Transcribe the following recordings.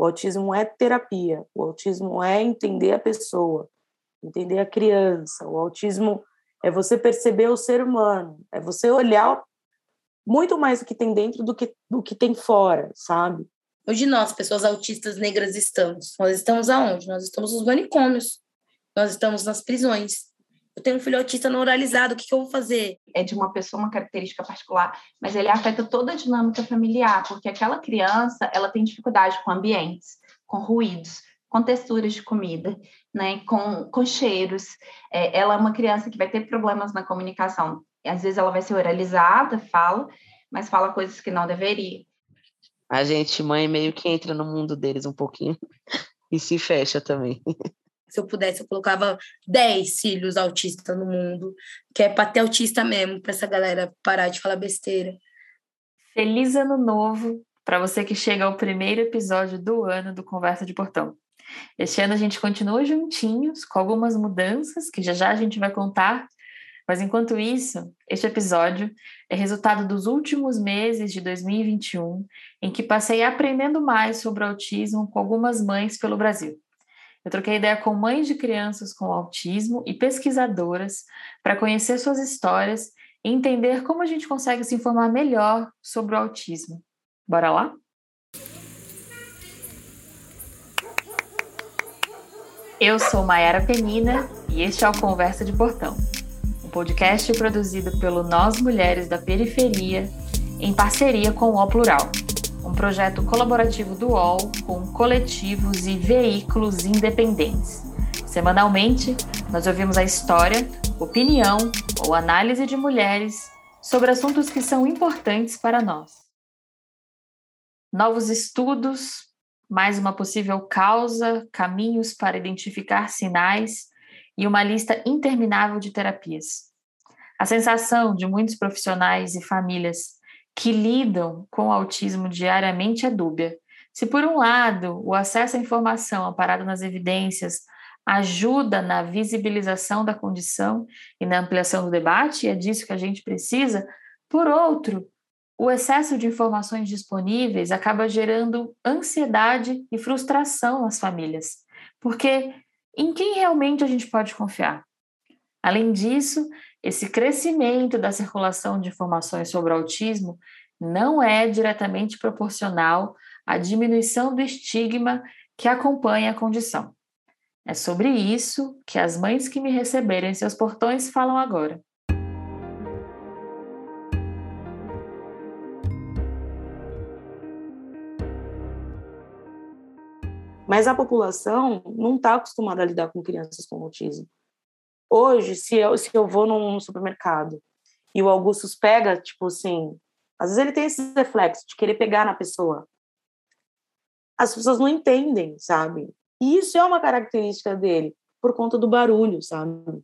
O autismo é terapia, o autismo é entender a pessoa, entender a criança. O autismo é você perceber o ser humano, é você olhar muito mais o que tem dentro do que do que tem fora, sabe? Hoje nós, pessoas autistas negras, estamos. Nós estamos aonde? Nós estamos nos manicômios. Nós estamos nas prisões. Eu tenho um filho autista neuralizado, o que, que eu vou fazer? É de uma pessoa uma característica particular, mas ele afeta toda a dinâmica familiar, porque aquela criança, ela tem dificuldade com ambientes, com ruídos, com texturas de comida, né, com, com cheiros. É, ela é uma criança que vai ter problemas na comunicação. Às vezes ela vai ser oralizada, fala, mas fala coisas que não deveria. A gente, mãe, meio que entra no mundo deles um pouquinho e se fecha também. Se eu pudesse, eu colocava 10 filhos autistas no mundo, que é para ter autista mesmo, para essa galera parar de falar besteira. Feliz ano novo para você que chega ao primeiro episódio do ano do Conversa de Portão. Este ano a gente continua juntinhos, com algumas mudanças que já já a gente vai contar, mas enquanto isso, este episódio é resultado dos últimos meses de 2021, em que passei aprendendo mais sobre autismo com algumas mães pelo Brasil. Eu troquei ideia com mães de crianças com autismo e pesquisadoras para conhecer suas histórias e entender como a gente consegue se informar melhor sobre o autismo. Bora lá? Eu sou Mayara Penina e este é o Conversa de Portão, um podcast produzido pelo Nós Mulheres da Periferia em parceria com o O Plural, um projeto colaborativo do UOL com coletivos e veículos independentes. Semanalmente, nós ouvimos a história, opinião ou análise de mulheres sobre assuntos que são importantes para nós. Novos estudos, mais uma possível causa, caminhos para identificar sinais e uma lista interminável de terapias. A sensação de muitos profissionais e famílias que lidam com o autismo diariamente é dúbia. Se, por um lado, o acesso à informação amparado nas evidências ajuda na visibilização da condição e na ampliação do debate, e é disso que a gente precisa, por outro, o excesso de informações disponíveis acaba gerando ansiedade e frustração nas famílias, porque em quem realmente a gente pode confiar? Além disso, esse crescimento da circulação de informações sobre autismo não é diretamente proporcional à diminuição do estigma que acompanha a condição. É sobre isso que as mães que me receberam em seus portões falam agora. Mas a população não está acostumada a lidar com crianças com autismo. Hoje, se eu, se eu vou num supermercado e o Augustus pega, tipo assim, às vezes ele tem esse reflexo de querer pegar na pessoa. As pessoas não entendem, sabe? E isso é uma característica dele, por conta do barulho, sabe?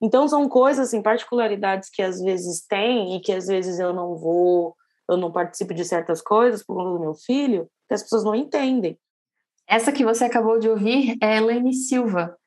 Então são coisas, assim, particularidades que às vezes tem e que às vezes eu não vou, eu não participo de certas coisas por conta do meu filho, que as pessoas não entendem. Essa que você acabou de ouvir é Elaine Silva,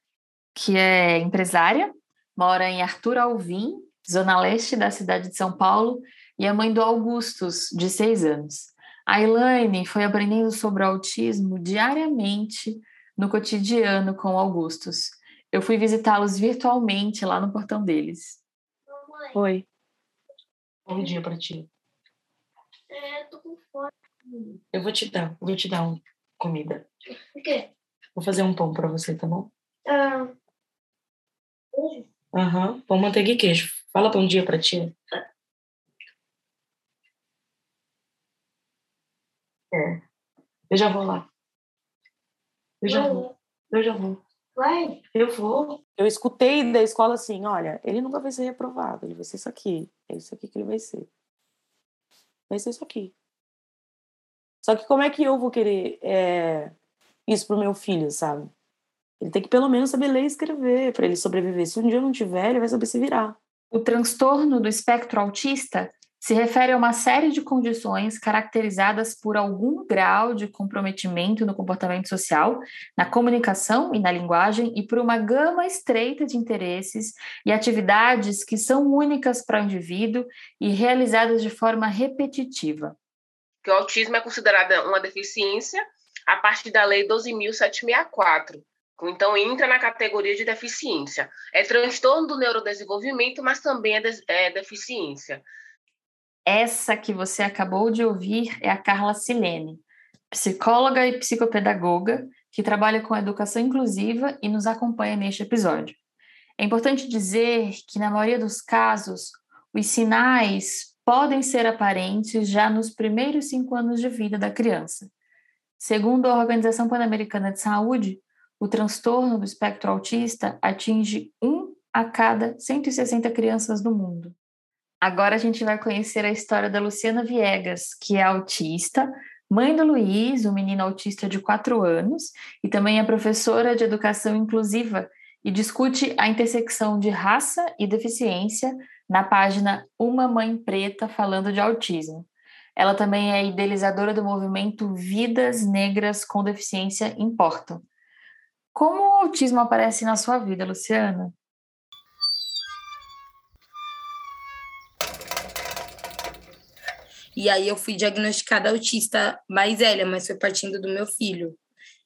que é empresária, mora em Arthur Alvim, zona leste da cidade de São Paulo, e é mãe do Augustus, de seis anos. A Elaine foi aprendendo sobre o autismo diariamente no cotidiano com o Augustus. Eu fui visitá-los virtualmente lá no portão deles. Oi. Bom dia para ti. É, tô com fome. Eu vou te dar, vou te dar um comida. O quê? Vou fazer um pão para você, tá bom? Ah, Aham. Pão, manteiga e queijo. Fala bom dia para ti. É. Eu já vou lá. Eu já vou. Eu já vou. vai. Eu vou. Eu escutei da escola assim, olha, ele nunca vai ser reprovado, ele vai ser isso aqui. É isso aqui que ele vai ser. Vai ser isso aqui. Só que como é que eu vou querer é, isso pro meu filho, sabe? Ele tem que pelo menos saber ler e escrever para ele sobreviver. Se um dia não tiver, ele vai saber se virar. O transtorno do espectro autista se refere a uma série de condições caracterizadas por algum grau de comprometimento no comportamento social, na comunicação e na linguagem, e por uma gama estreita de interesses e atividades que são únicas para o indivíduo e realizadas de forma repetitiva. Que o autismo é considerado uma deficiência a partir da Lei 12.764. Então, entra na categoria de deficiência. É transtorno do neurodesenvolvimento, mas também é, de, é deficiência. Essa que você acabou de ouvir é a Carla Silene, psicóloga e psicopedagoga que trabalha com educação inclusiva e nos acompanha neste episódio. É importante dizer que, na maioria dos casos, os sinais podem ser aparentes já nos primeiros cinco anos de vida da criança. Segundo a Organização Pan-Americana de Saúde, o transtorno do espectro autista atinge um a cada 160 crianças do mundo. Agora a gente vai conhecer a história da Luciana Viegas, que é autista, mãe do Luiz, um menino autista de 4 anos, e também é professora de educação inclusiva e discute a intersecção de raça e deficiência na página Uma Mãe Preta Falando de Autismo. Ela também é idealizadora do movimento Vidas Negras com Deficiência Importam. Como o autismo aparece na sua vida, Luciana? E aí eu fui diagnosticada autista mais velha, mas foi partindo do meu filho.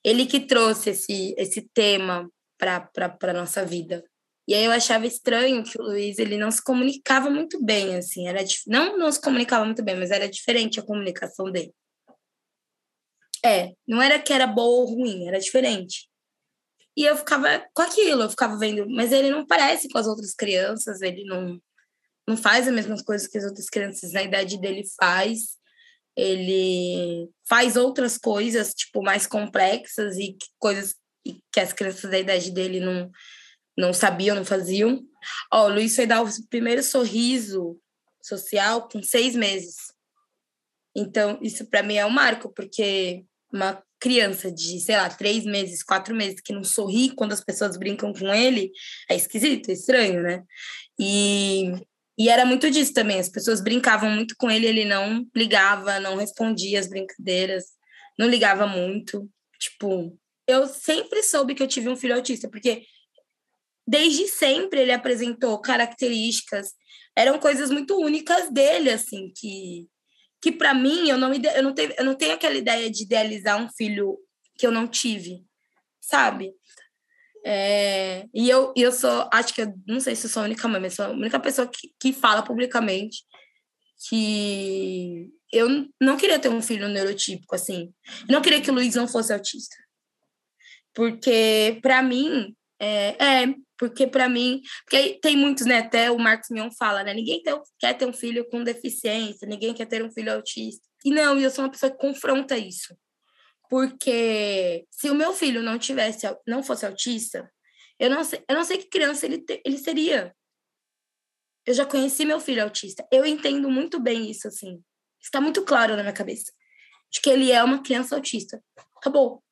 Ele que trouxe esse, esse tema para a nossa vida. E aí eu achava estranho que o Luiz ele não se comunicava muito bem, assim, era não não se comunicava muito bem, mas era diferente a comunicação dele. É, não era que era boa ou ruim, era diferente. E eu ficava com aquilo, eu ficava vendo, mas ele não parece com as outras crianças, ele não, não faz as mesmas coisas que as outras crianças na idade dele faz. Ele faz outras coisas, tipo, mais complexas e coisas que as crianças da idade dele não, não sabiam, não faziam. Ó, o Luiz foi dar o primeiro sorriso social com seis meses. Então, isso para mim é um marco, porque uma criança de, sei lá, três meses, quatro meses, que não sorri quando as pessoas brincam com ele, é esquisito, é estranho, né? E, e era muito disso também, as pessoas brincavam muito com ele, ele não ligava, não respondia as brincadeiras, não ligava muito. Tipo, eu sempre soube que eu tive um filho autista, porque desde sempre ele apresentou características, eram coisas muito únicas dele, assim, que que para mim eu não eu não tenho eu não tenho aquela ideia de idealizar um filho que eu não tive, sabe? É, e eu, eu sou, acho que eu não sei se eu sou a única mãe, mas sou a única pessoa que, que fala publicamente que eu não queria ter um filho neurotípico, assim. Eu não queria que o Luiz não fosse autista. Porque, para mim, é, é, porque para mim, porque tem muitos, né? Até o Marcos Mion fala, né? Ninguém quer ter um filho com deficiência, ninguém quer ter um filho autista. E não, eu sou uma pessoa que confronta isso. Porque se o meu filho não tivesse, não fosse autista, eu não sei, eu não sei que criança ele, ele seria. Eu já conheci meu filho autista. Eu entendo muito bem isso, assim. Está muito claro na minha cabeça. De que ele é uma criança autista. Acabou.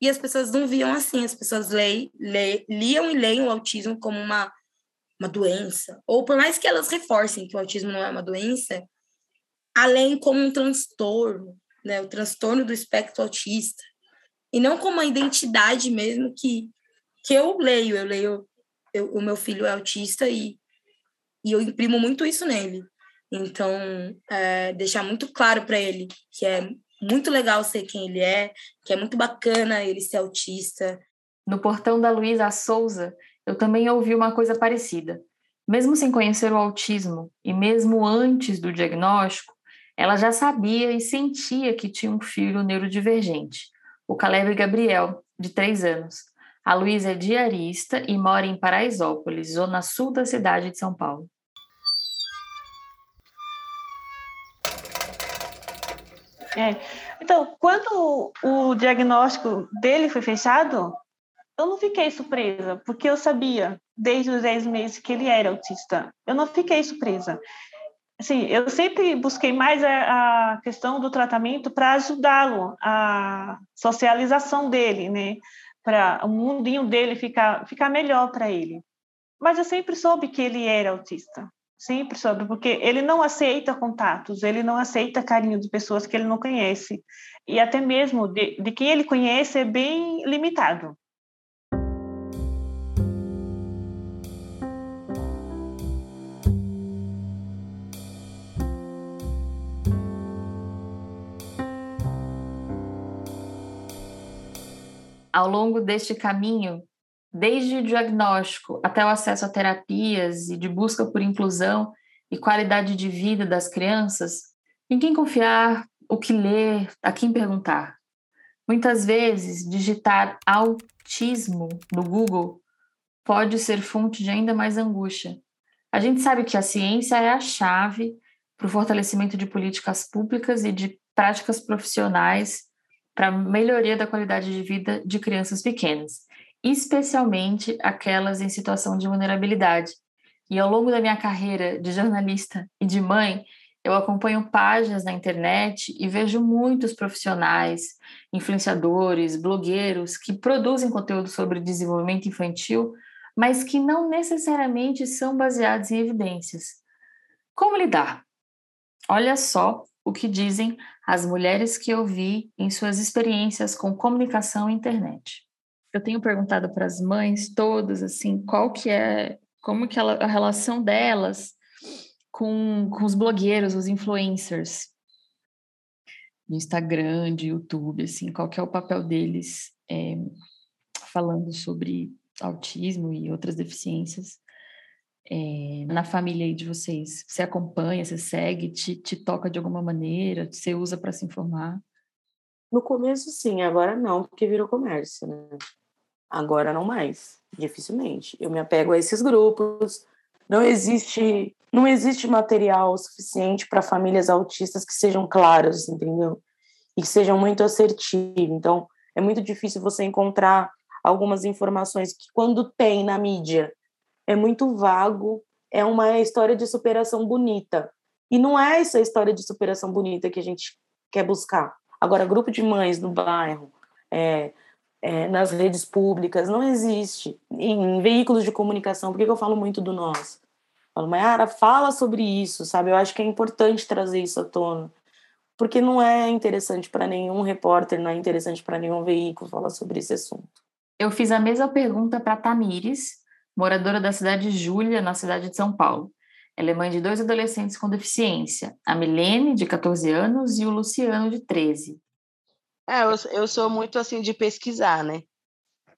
E as pessoas não viam assim, as pessoas leem, leem, liam e leem o autismo como uma, uma doença. Ou por mais que elas reforcem que o autismo não é uma doença, além como um transtorno, né? o transtorno do espectro autista. E não como uma identidade mesmo que, que eu leio. Eu leio, eu, o meu filho é autista e, e eu imprimo muito isso nele. Então, é, deixar muito claro para ele que é muito legal ser quem ele é, que é muito bacana ele ser autista. No portão da Luísa Souza, eu também ouvi uma coisa parecida. Mesmo sem conhecer o autismo e mesmo antes do diagnóstico, ela já sabia e sentia que tinha um filho neurodivergente, o Caleb Gabriel, de três anos. A Luísa é diarista e mora em Paraisópolis, zona sul da cidade de São Paulo. É. Então, quando o diagnóstico dele foi fechado, eu não fiquei surpresa, porque eu sabia desde os 10 meses que ele era autista. Eu não fiquei surpresa. Assim, eu sempre busquei mais a, a questão do tratamento para ajudá-lo, a socialização dele, né? Para o mundinho dele ficar, ficar melhor para ele. Mas eu sempre soube que ele era autista. Sempre sobre, porque ele não aceita contatos, ele não aceita carinho de pessoas que ele não conhece. E até mesmo de, de quem ele conhece é bem limitado. Ao longo deste caminho, desde o diagnóstico até o acesso a terapias e de busca por inclusão e qualidade de vida das crianças, em quem confiar, o que ler, a quem perguntar. Muitas vezes, digitar autismo no Google pode ser fonte de ainda mais angústia. A gente sabe que a ciência é a chave para o fortalecimento de políticas públicas e de práticas profissionais para a melhoria da qualidade de vida de crianças pequenas, especialmente aquelas em situação de vulnerabilidade. E ao longo da minha carreira de jornalista e de mãe, eu acompanho páginas na internet e vejo muitos profissionais, influenciadores, blogueiros que produzem conteúdo sobre desenvolvimento infantil, mas que não necessariamente são baseados em evidências. Como lidar? Olha só o que dizem as mulheres que eu vi em suas experiências com comunicação e internet. Eu tenho perguntado para as mães todas assim, qual que é, como que ela, a relação delas com, com os blogueiros, os influencers no Instagram, de YouTube, assim, qual que é o papel deles é, falando sobre autismo e outras deficiências é, na família de vocês? Você acompanha, você segue, te, te toca de alguma maneira, você usa para se informar? No começo, sim, agora não, porque virou comércio, né? Agora não mais, dificilmente. Eu me apego a esses grupos. Não existe não existe material suficiente para famílias autistas que sejam claras, entendeu? E que sejam muito assertivos. Então, é muito difícil você encontrar algumas informações que, quando tem na mídia, é muito vago, é uma história de superação bonita. E não é essa história de superação bonita que a gente quer buscar. Agora, grupo de mães no bairro, é, é, nas redes públicas, não existe. Em, veículos de comunicação, por que eu falo muito do nós? Falo, Mayara, fala sobre isso, sabe? Eu acho que é importante trazer isso à tona. Porque não é interessante para nenhum repórter, não é interessante para nenhum veículo falar sobre esse assunto. Eu fiz a mesma pergunta para Tamires, moradora da cidade de Júlia, na cidade de São Paulo. Ela é mãe de dois adolescentes com deficiência, a Milene, de 14 anos, e o Luciano, de 13. É, eu, eu sou muito assim de pesquisar, né?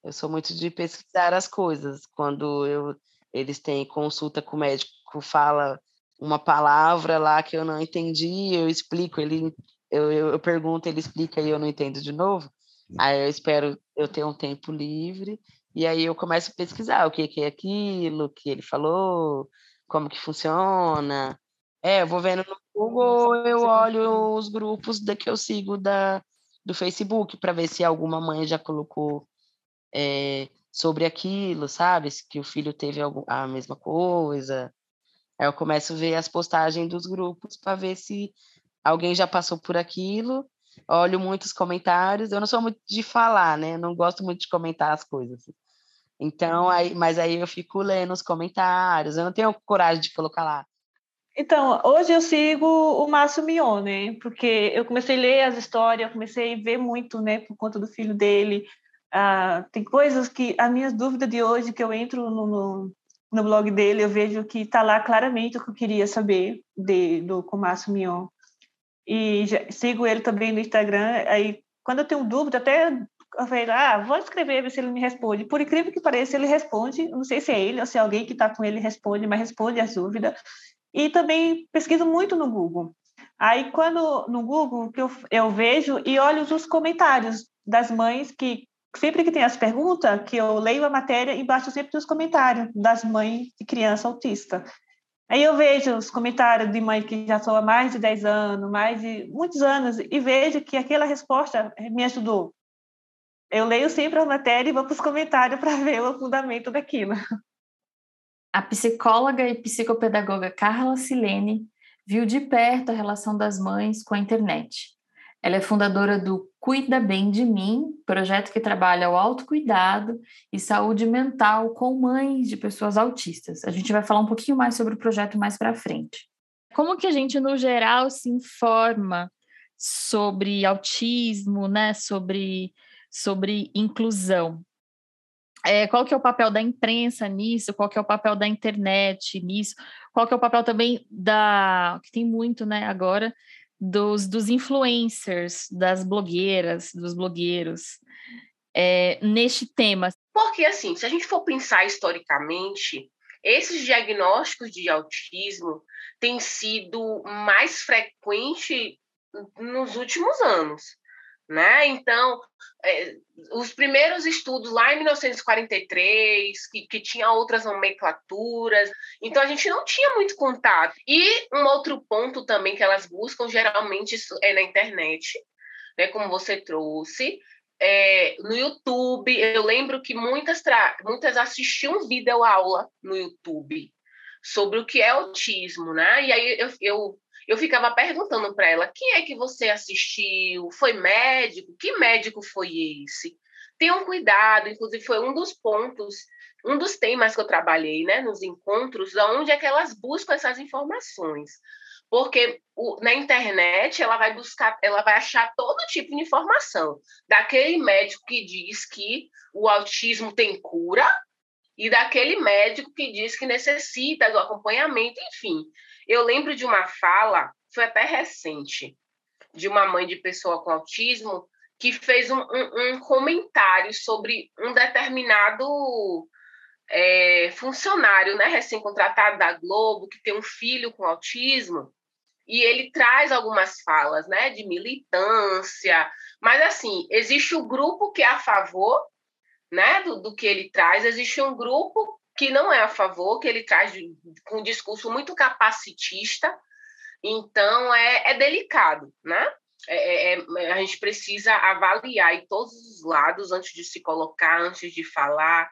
Eu sou muito de pesquisar as coisas. Quando eu eles têm consulta com o médico, fala uma palavra lá que eu não entendi, eu explico, ele, eu, eu, eu pergunto, ele explica e eu não entendo de novo. Aí eu espero eu ter um tempo livre e aí eu começo a pesquisar o que, que é aquilo que ele falou, como que funciona. É, eu vou vendo no Google, eu olho os grupos da que eu sigo da, do Facebook para ver se alguma mãe já colocou é, sobre aquilo, sabe? Que o filho teve a mesma coisa. Aí eu começo a ver as postagens dos grupos para ver se alguém já passou por aquilo. Olho muitos comentários. Eu não sou muito de falar, né? Eu não gosto muito de comentar as coisas. Então, aí, mas aí eu fico lendo os comentários. Eu não tenho coragem de colocar lá. Então, hoje eu sigo o Márcio Mion, né? Porque eu comecei a ler as histórias, comecei a ver muito, né, por conta do filho dele, ah, tem coisas que, a minha dúvida de hoje, que eu entro no, no, no blog dele, eu vejo que está lá claramente o que eu queria saber de, do Comácio Mion. E já, sigo ele também no Instagram, aí quando eu tenho dúvida, até eu falei, ah, vou escrever, ver se ele me responde. Por incrível que pareça, ele responde, não sei se é ele ou se é alguém que está com ele responde, mas responde as dúvidas. E também pesquiso muito no Google. Aí, quando no Google, que eu, eu vejo e olho os comentários das mães que sempre que tem as perguntas, que eu leio a matéria, embaixo sempre os comentários das mães de criança autista. Aí eu vejo os comentários de mãe que já são há mais de 10 anos, mais de muitos anos, e vejo que aquela resposta me ajudou. Eu leio sempre a matéria e vou para os comentários para ver o fundamento daquilo. A psicóloga e psicopedagoga Carla Silene viu de perto a relação das mães com a internet. Ela é fundadora do Cuida Bem de Mim, projeto que trabalha o autocuidado e saúde mental com mães de pessoas autistas. A gente vai falar um pouquinho mais sobre o projeto mais para frente. Como que a gente, no geral, se informa sobre autismo, né? Sobre, sobre inclusão? É, qual que é o papel da imprensa nisso? Qual que é o papel da internet nisso? Qual que é o papel também da que tem muito, né? Agora dos, dos influencers, das blogueiras, dos blogueiros. é, neste tema? Porque, assim, se a gente for pensar historicamente, esses diagnósticos de autismo têm sido mais frequentes nos últimos anos. Né? Então, é, os primeiros estudos lá em 1943, que, que tinha outras nomenclaturas, então a gente não tinha muito contato. E um outro ponto também que elas buscam, geralmente, é na internet, né, como você trouxe, é, no YouTube. Eu lembro que muitas, muitas assistiam vídeo aula no YouTube sobre o que é autismo, né? E aí eu, eu, eu ficava perguntando para ela: quem é que você assistiu? Foi médico? Que médico foi esse? Tenham cuidado, inclusive foi um dos pontos, um dos temas que eu trabalhei, né, nos encontros, onde é que elas buscam essas informações porque o, na internet ela vai buscar, ela vai achar todo tipo de informação, daquele médico que diz que o autismo tem cura e daquele médico que diz que necessita do acompanhamento, enfim. Eu lembro de uma fala, foi até recente, de uma mãe de pessoa com autismo que fez um, um, um comentário sobre um determinado é, funcionário, né, recém-contratado da Globo, que tem um filho com autismo, e ele traz algumas falas, né, de militância, mas assim, existe o grupo que é a favor, né, do, do que ele traz, existe um grupo que não é a favor, que ele traz com um discurso muito capacitista, então é, é delicado, né? É, é, é a gente precisa avaliar em todos os lados antes de se colocar, antes de falar,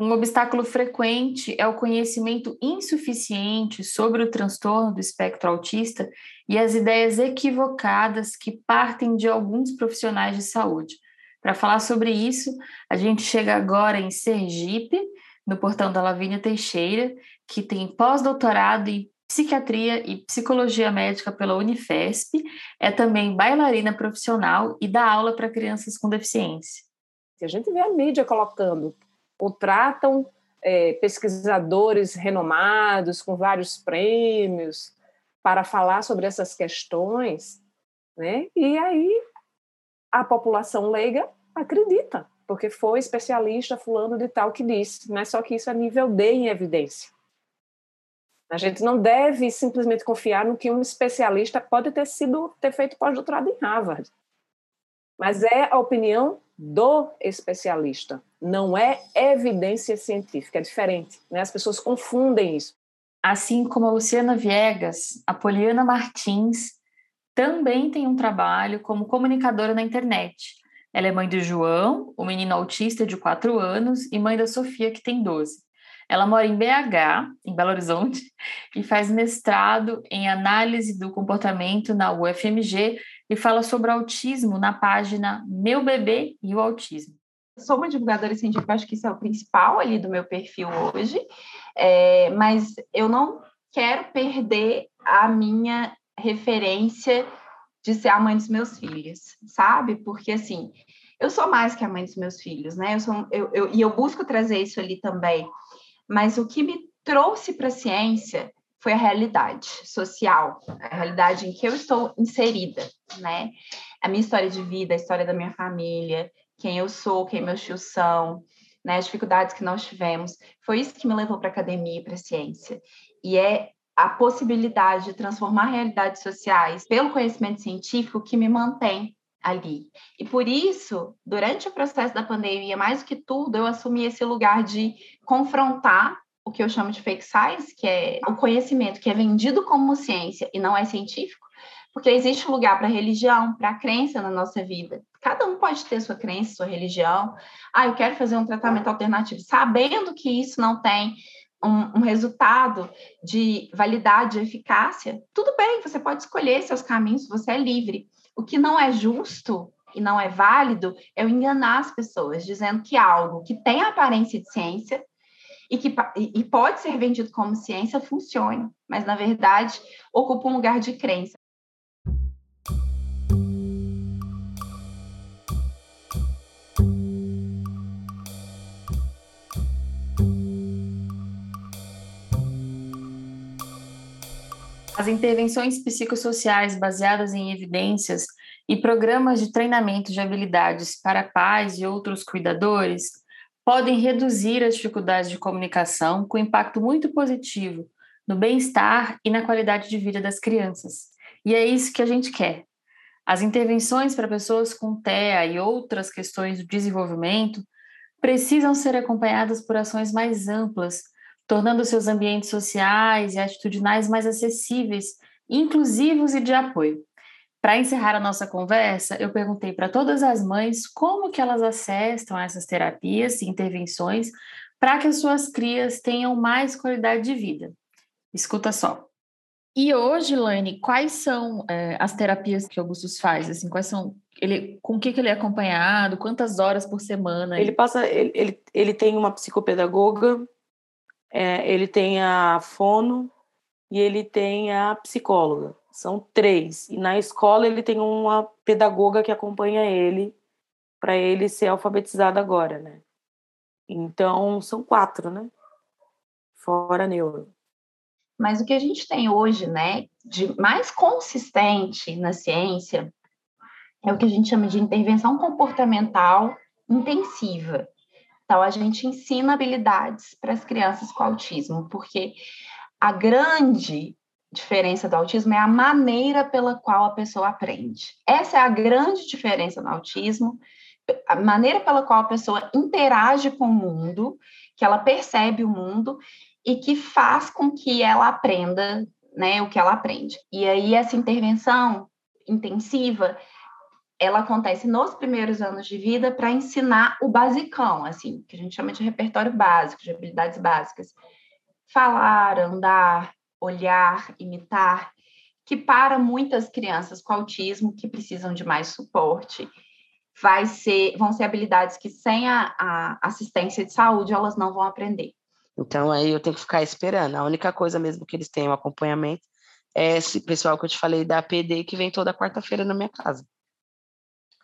um obstáculo frequente é o conhecimento insuficiente sobre o transtorno do espectro autista e as ideias equivocadas que partem de alguns profissionais de saúde. Para falar sobre isso, a gente chega agora em Sergipe, no portão da Lavínia Teixeira, que tem pós-doutorado em psiquiatria e psicologia médica pela Unifesp, é também bailarina profissional e dá aula para crianças com deficiência. A gente vê a mídia colocando contratam é, pesquisadores renomados com vários prêmios para falar sobre essas questões, né? E aí a população leiga acredita, porque foi especialista fulano de tal que disse, mas só que isso é nível D em evidência. A gente não deve simplesmente confiar no que um especialista pode ter sido ter feito pós-doutorado em Harvard. Mas é a opinião do especialista, não é evidência científica, é diferente. Né? As pessoas confundem isso. Assim como a Luciana Viegas, a Poliana Martins também tem um trabalho como comunicadora na internet. Ela é mãe do João, o menino autista de 4 anos, e mãe da Sofia, que tem 12. Ela mora em BH, em Belo Horizonte, e faz mestrado em análise do comportamento na UFMG e fala sobre autismo na página Meu Bebê e o Autismo. Sou uma divulgadora científica, acho que isso é o principal ali do meu perfil hoje, é, mas eu não quero perder a minha referência de ser a mãe dos meus filhos, sabe? Porque assim, eu sou mais que a mãe dos meus filhos, né? Eu sou, eu, eu, e eu busco trazer isso ali também. Mas o que me trouxe para a ciência foi a realidade social, a realidade em que eu estou inserida, né? A minha história de vida, a história da minha família, quem eu sou, quem meus tios são, né? As dificuldades que nós tivemos, foi isso que me levou para a academia e para a ciência. E é a possibilidade de transformar realidades sociais pelo conhecimento científico que me mantém ali. E por isso, durante o processo da pandemia, mais do que tudo, eu assumi esse lugar de confrontar o que eu chamo de fake science, que é o conhecimento que é vendido como ciência e não é científico, porque existe lugar para religião, para crença na nossa vida. Cada um pode ter sua crença, sua religião. Ah, eu quero fazer um tratamento alternativo, sabendo que isso não tem um, um, resultado de validade, de eficácia, tudo bem, você pode escolher seus caminhos, você é livre. O que não é justo e não é válido é eu enganar as pessoas, dizendo que algo que tem aparência de ciência e que e pode ser vendido como ciência funcione, mas na verdade ocupa um lugar de crença. As intervenções psicossociais baseadas em evidências e programas de treinamento de habilidades para pais e outros cuidadores podem reduzir as dificuldades de comunicação com impacto muito positivo no bem-estar e na qualidade de vida das crianças. E é isso que a gente quer. As intervenções para pessoas com TEA e outras questões do desenvolvimento precisam ser acompanhadas por ações mais amplas, tornando seus ambientes sociais e atitudinais mais acessíveis, inclusivos e de apoio. Para encerrar a nossa conversa, eu perguntei para todas as mães como que elas acessam essas terapias e intervenções para que as suas crias tenham mais qualidade de vida. Escuta só. E hoje, Laine, quais são é, as terapias que o Augustus faz? Assim, quais são? Ele, com o que, que ele é acompanhado? Quantas horas por semana? Ele passa, ele, ele, ele tem uma psicopedagoga, é, ele tem a fono e ele tem a psicóloga. São três. E na escola ele tem uma pedagoga que acompanha ele para ele ser alfabetizado agora, né? Então são quatro, né? Fora neuro. Mas o que a gente tem hoje, né, de mais consistente na ciência, é o que a gente chama de intervenção comportamental intensiva. Então, a gente ensina habilidades para as crianças com autismo, porque a grande diferença do autismo é a maneira pela qual a pessoa aprende. Essa é a grande diferença no autismo, a maneira pela qual a pessoa interage com o mundo, que ela percebe o mundo e que faz com que ela aprenda, né, o que ela aprende. E aí essa intervenção intensiva, ela acontece nos primeiros anos de vida para ensinar o basicão, assim, que a gente chama de repertório básico, de habilidades básicas. Falar, andar, olhar, imitar, que para muitas crianças com autismo que precisam de mais suporte, vai ser, vão ser habilidades que sem a, a assistência de saúde elas não vão aprender. Então aí eu tenho que ficar esperando. A única coisa mesmo que eles têm um acompanhamento é esse pessoal que eu te falei da PD que vem toda quarta-feira na minha casa.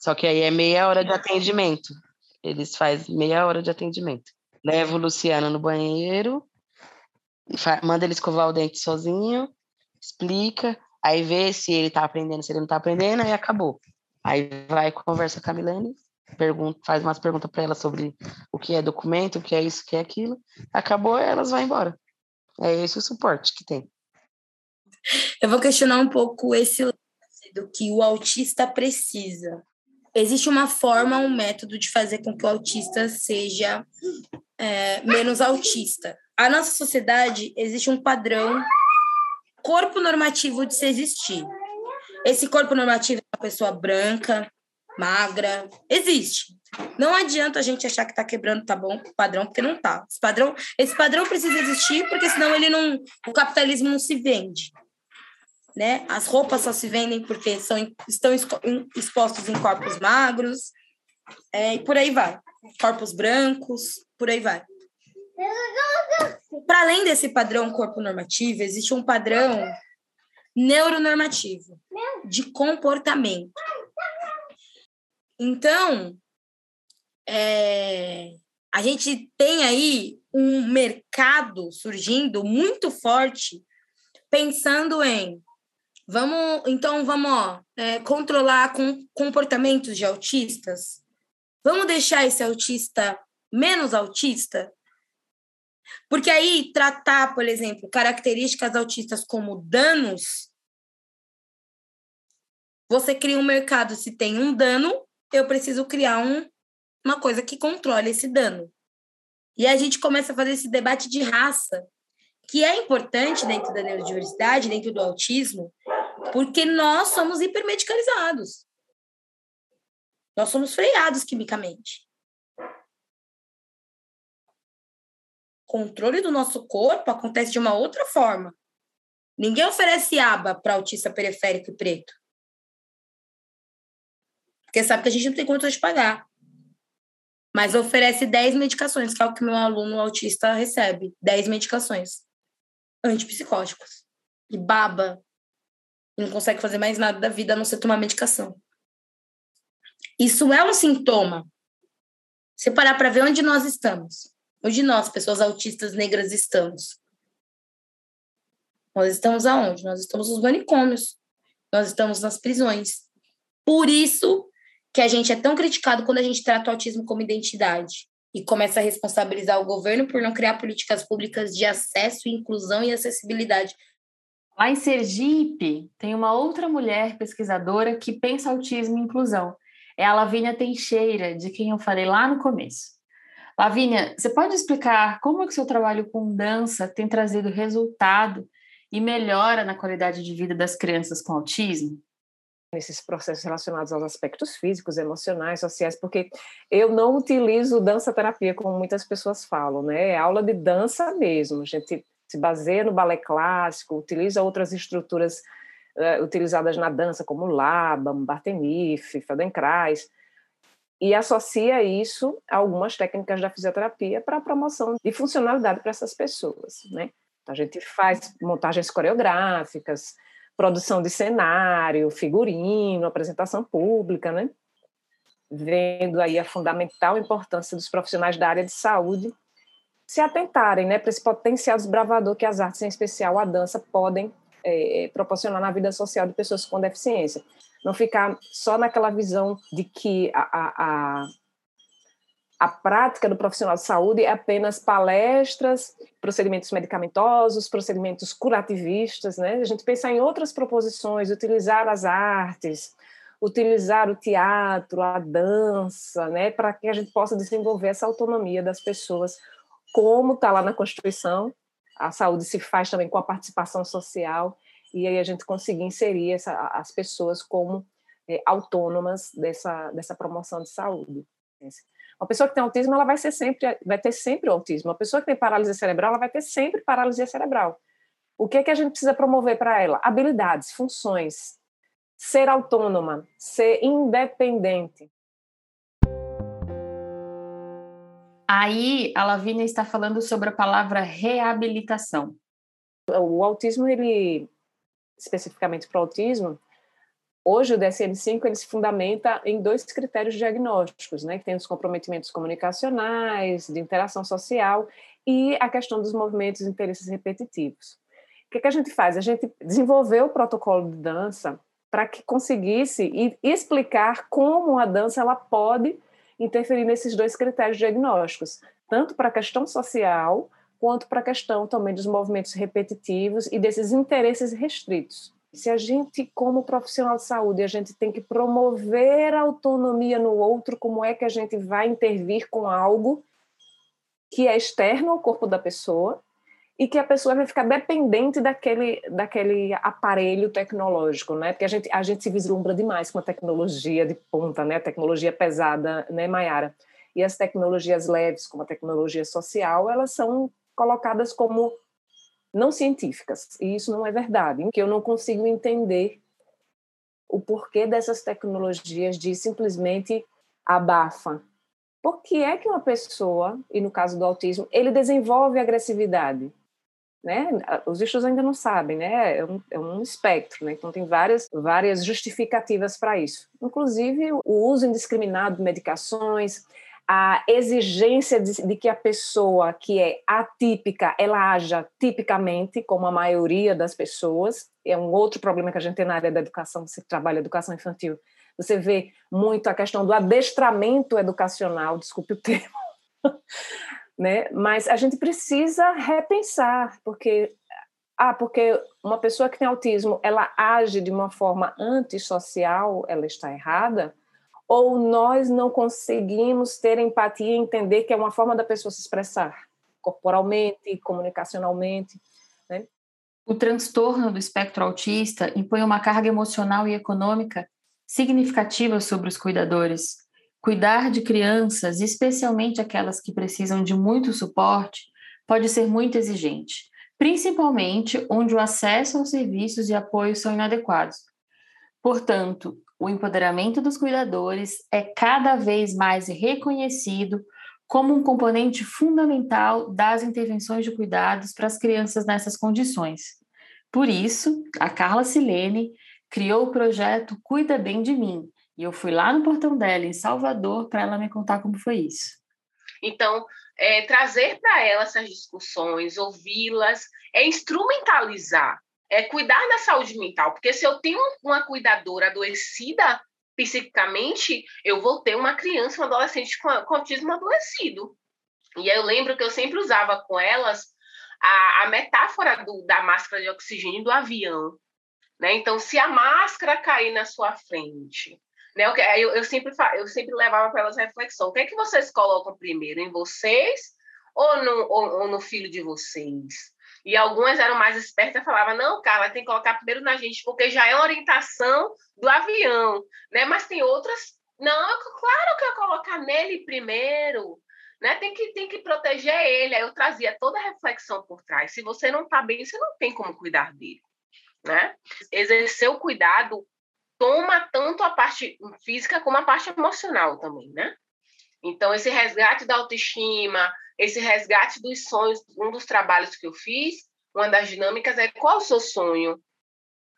Só que aí é meia hora de atendimento. Eles fazem meia hora de atendimento. Levo o Luciano no banheiro, manda ele escovar o dente sozinho, explica, aí vê se ele tá aprendendo, se ele não tá aprendendo, aí acabou. Aí vai conversa com a Milene, pergunta, faz umas perguntas para ela sobre o que é documento, o que é isso, o que é aquilo. Acabou, elas vão embora. É esse o suporte que tem. Eu vou questionar um pouco esse do que o autista precisa. Existe uma forma, um método de fazer com que o autista seja é, menos autista a nossa sociedade existe um padrão corpo normativo de se existir. Esse corpo normativo é uma pessoa branca, magra, existe. Não adianta a gente achar que está quebrando tá bom padrão, porque não tá. Esse padrão, esse padrão precisa existir, porque senão ele não, o capitalismo não se vende. Né? As roupas só se vendem porque são, estão expostos em corpos magros, é, e por aí vai. Corpos brancos, por aí vai. Para além desse padrão corpo normativo, existe um padrão neuronormativo de comportamento. Então, é, a gente tem aí um mercado surgindo muito forte, pensando em vamos, então vamos ó, é, controlar com, comportamentos de autistas. Vamos deixar esse autista menos autista? Porque aí tratar, por exemplo, características autistas como danos, você cria um mercado. Se tem um dano, eu preciso criar um, uma coisa que controle esse dano. E a gente começa a fazer esse debate de raça, que é importante dentro da neurodiversidade, dentro do autismo, porque nós somos hipermedicalizados. Nós somos freados quimicamente. controle do nosso corpo acontece de uma outra forma. Ninguém oferece aba para autista periférico e preto. Porque sabe que a gente não tem conta de pagar. Mas oferece 10 medicações, que é o que meu aluno autista recebe. 10 medicações antipsicóticos. E baba. E não consegue fazer mais nada da vida a não ser tomar medicação. Isso é um sintoma. Se parar para ver onde nós estamos. Onde nós, pessoas autistas negras, estamos? Nós estamos aonde? Nós estamos nos manicômios, nós estamos nas prisões, Por isso que a gente é tão criticado quando a gente trata o autismo como identidade e começa a responsabilizar o governo por não criar políticas públicas de acesso, inclusão e acessibilidade. Lá em Sergipe, tem uma outra mulher pesquisadora que pensa autismo e inclusão. É a Lavínia Teixeira, de quem eu falei lá no começo. Lavínia, você pode explicar como é que seu trabalho com dança tem trazido resultado e melhora na qualidade de vida das crianças com autismo? nesses processos relacionados aos aspectos físicos, emocionais, sociais, porque eu não utilizo dança terapia como muitas pessoas falam, né? É aula de dança mesmo. Gente se baseia no balé clássico, utiliza outras estruturas uh, utilizadas na dança, como Laban, Bartemif, Feldenkrais, e associa isso a algumas técnicas da fisioterapia para a promoção de funcionalidade para essas pessoas, né? Então, a gente faz montagens coreográficas, produção de cenário, figurino, apresentação pública, né? Vendo aí a fundamental importância dos profissionais da área de saúde se atentarem, né, para esse potencial desbravador que as artes, em especial a dança, podem é, proporcionar na vida social de pessoas com deficiência. Não ficar só naquela visão de que a, a, a a prática do profissional de saúde é apenas palestras, procedimentos medicamentosos, procedimentos curativistas, né? A gente pensar em outras proposições, utilizar as artes, utilizar o teatro, a dança, né, para que a gente possa desenvolver essa autonomia das pessoas, como está lá na Constituição. A saúde se faz também com a participação social e aí a gente conseguir inserir essa, as pessoas como é, autônomas dessa, dessa promoção de saúde. Uma pessoa que tem autismo, ela vai ser sempre, vai ter sempre o autismo. Uma pessoa que tem paralisia cerebral, ela vai ter sempre paralisia cerebral. O que é que a gente precisa promover para ela? Habilidades, funções, ser autônoma, ser independente. Aí a Lavínia está falando sobre a palavra reabilitação. O autismo, ele especificamente para o autismo, Hoje o DSM-5 ele se fundamenta em dois critérios diagnósticos, né, que tem os comprometimentos comunicacionais, de interação social e a questão dos movimentos e interesses repetitivos. O que, que a gente faz? A gente desenvolveu o protocolo de dança para que conseguisse explicar como a dança ela pode interferir nesses dois critérios diagnósticos, tanto para a questão social quanto para a questão também dos movimentos repetitivos e desses interesses restritos. Se a gente, como profissional de saúde, a gente tem que promover a autonomia no outro, como é que a gente vai intervir com algo que é externo ao corpo da pessoa e que a pessoa vai ficar dependente daquele, daquele aparelho tecnológico, né? Porque a gente, a gente se vislumbra demais com a tecnologia de ponta, né? A tecnologia pesada, né, Mayara? E as tecnologias leves, como a tecnologia social, elas são colocadas como não científicas, e isso não é verdade, que eu não consigo entender o porquê dessas tecnologias de simplesmente abafa. Por que é que uma pessoa, e no caso do autismo, ele desenvolve agressividade? Né? Os estudos ainda não sabem, né? É um, é um espectro, né? Então tem várias, várias justificativas para isso. Inclusive o uso indiscriminado de medicações, a exigência de, de, que a pessoa que é atípica ela haja tipicamente, como a maioria das pessoas. É um outro problema que a gente tem na área da educação, você trabalha educação infantil. Você vê muito a questão do adestramento educacional, desculpe o termo, né? Mas a gente precisa repensar, porque ah, porque uma pessoa que tem autismo, ela age de uma forma antissocial, ela está errada ou nós não conseguimos ter empatia e entender que é uma forma da pessoa se expressar corporalmente, comunicacionalmente. Né? O transtorno do espectro autista impõe uma carga emocional e econômica significativa sobre os cuidadores. Cuidar de crianças, especialmente aquelas que precisam de muito suporte, pode ser muito exigente, principalmente onde o acesso aos serviços e apoio são inadequados. Portanto, o empoderamento dos cuidadores é cada vez mais reconhecido como um componente fundamental das intervenções de cuidados para as crianças nessas condições. Por isso, a Carla Silene criou o projeto Cuida Bem de Mim, e eu fui lá no portão dela, em Salvador, para ela me contar como foi isso. Então, é, trazer para ela essas discussões, ouvi-las, é instrumentalizar é cuidar da saúde mental, porque se eu tenho uma cuidadora adoecida psiquicamente, eu vou ter uma criança, um adolescente com, com autismo adoecido. E eu lembro que eu sempre usava com elas a, a metáfora do, da máscara de oxigênio do avião. Né? Então, se a máscara cair na sua frente, né? eu, eu, sempre, eu sempre levava para elas reflexão: o que é que vocês colocam primeiro, em vocês ou no, ou, ou no filho de vocês? E algumas eram mais espertas e falavam, não, Carla, tem que colocar primeiro na gente, porque já é orientação do avião, né? Mas tem outras, não, claro que eu colocar nele primeiro, né? Tem que, tem que proteger ele. Aí eu trazia toda a reflexão por trás. Se você não está bem, você não tem como cuidar dele, né? Exercer o cuidado toma tanto a parte física como a parte emocional também, né? Então, esse resgate da autoestima, esse resgate dos sonhos, um dos trabalhos que eu fiz, uma das dinâmicas é qual o seu sonho?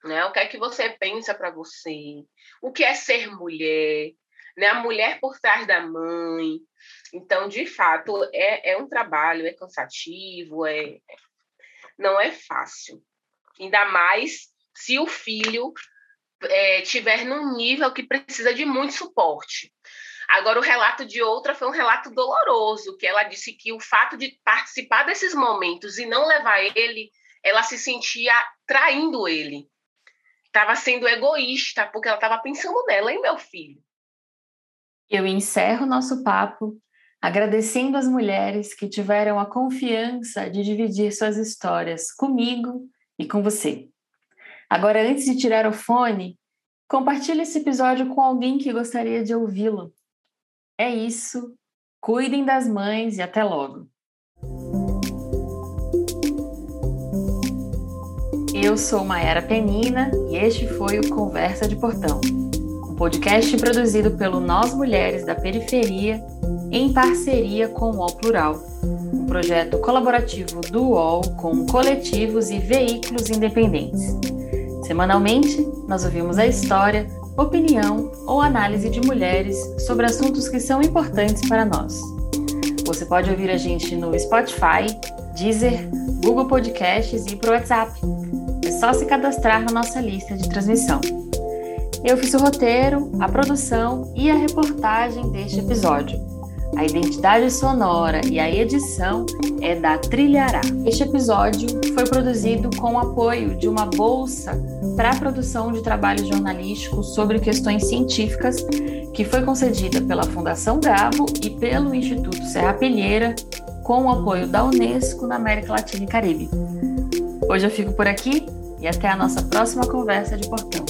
Né? O que é que você pensa para você? O que é ser mulher? Né? A mulher por trás da mãe. Então, de fato, é, é um trabalho, é cansativo, é não é fácil. Ainda mais se o filho é, tiver num nível que precisa de muito suporte. Agora, o relato de outra foi um relato doloroso, que ela disse que o fato de participar desses momentos e não levar ele, ela se sentia traindo ele. Estava sendo egoísta, porque ela estava pensando nela, hein, meu filho? Eu encerro nosso papo agradecendo as mulheres que tiveram a confiança de dividir suas histórias comigo e com você. Agora, antes de tirar o fone, compartilhe esse episódio com alguém que gostaria de ouvi-lo. É isso. Cuidem das mães e até logo. Eu sou Mayara Penina e este foi o Conversa de Portão, um podcast produzido pelo Nós Mulheres da Periferia em parceria com o UOL Plural, um projeto colaborativo do UOL com coletivos e veículos independentes. Semanalmente, nós ouvimos a história opinião ou análise de mulheres sobre assuntos que são importantes para nós. Você pode ouvir a gente no Spotify, Deezer, Google Podcasts e pro WhatsApp. É só se cadastrar na nossa lista de transmissão. Eu fiz o roteiro, a produção e a reportagem deste episódio. A identidade sonora e a edição é da Trilhará. Este episódio foi produzido com o apoio de uma bolsa para a produção de trabalhos jornalísticos sobre questões científicas que foi concedida pela Fundação Gabo e pelo Instituto Serra Pilheira, com o apoio da Unesco na América Latina e Caribe. Hoje eu fico por aqui e até a nossa próxima conversa de portão.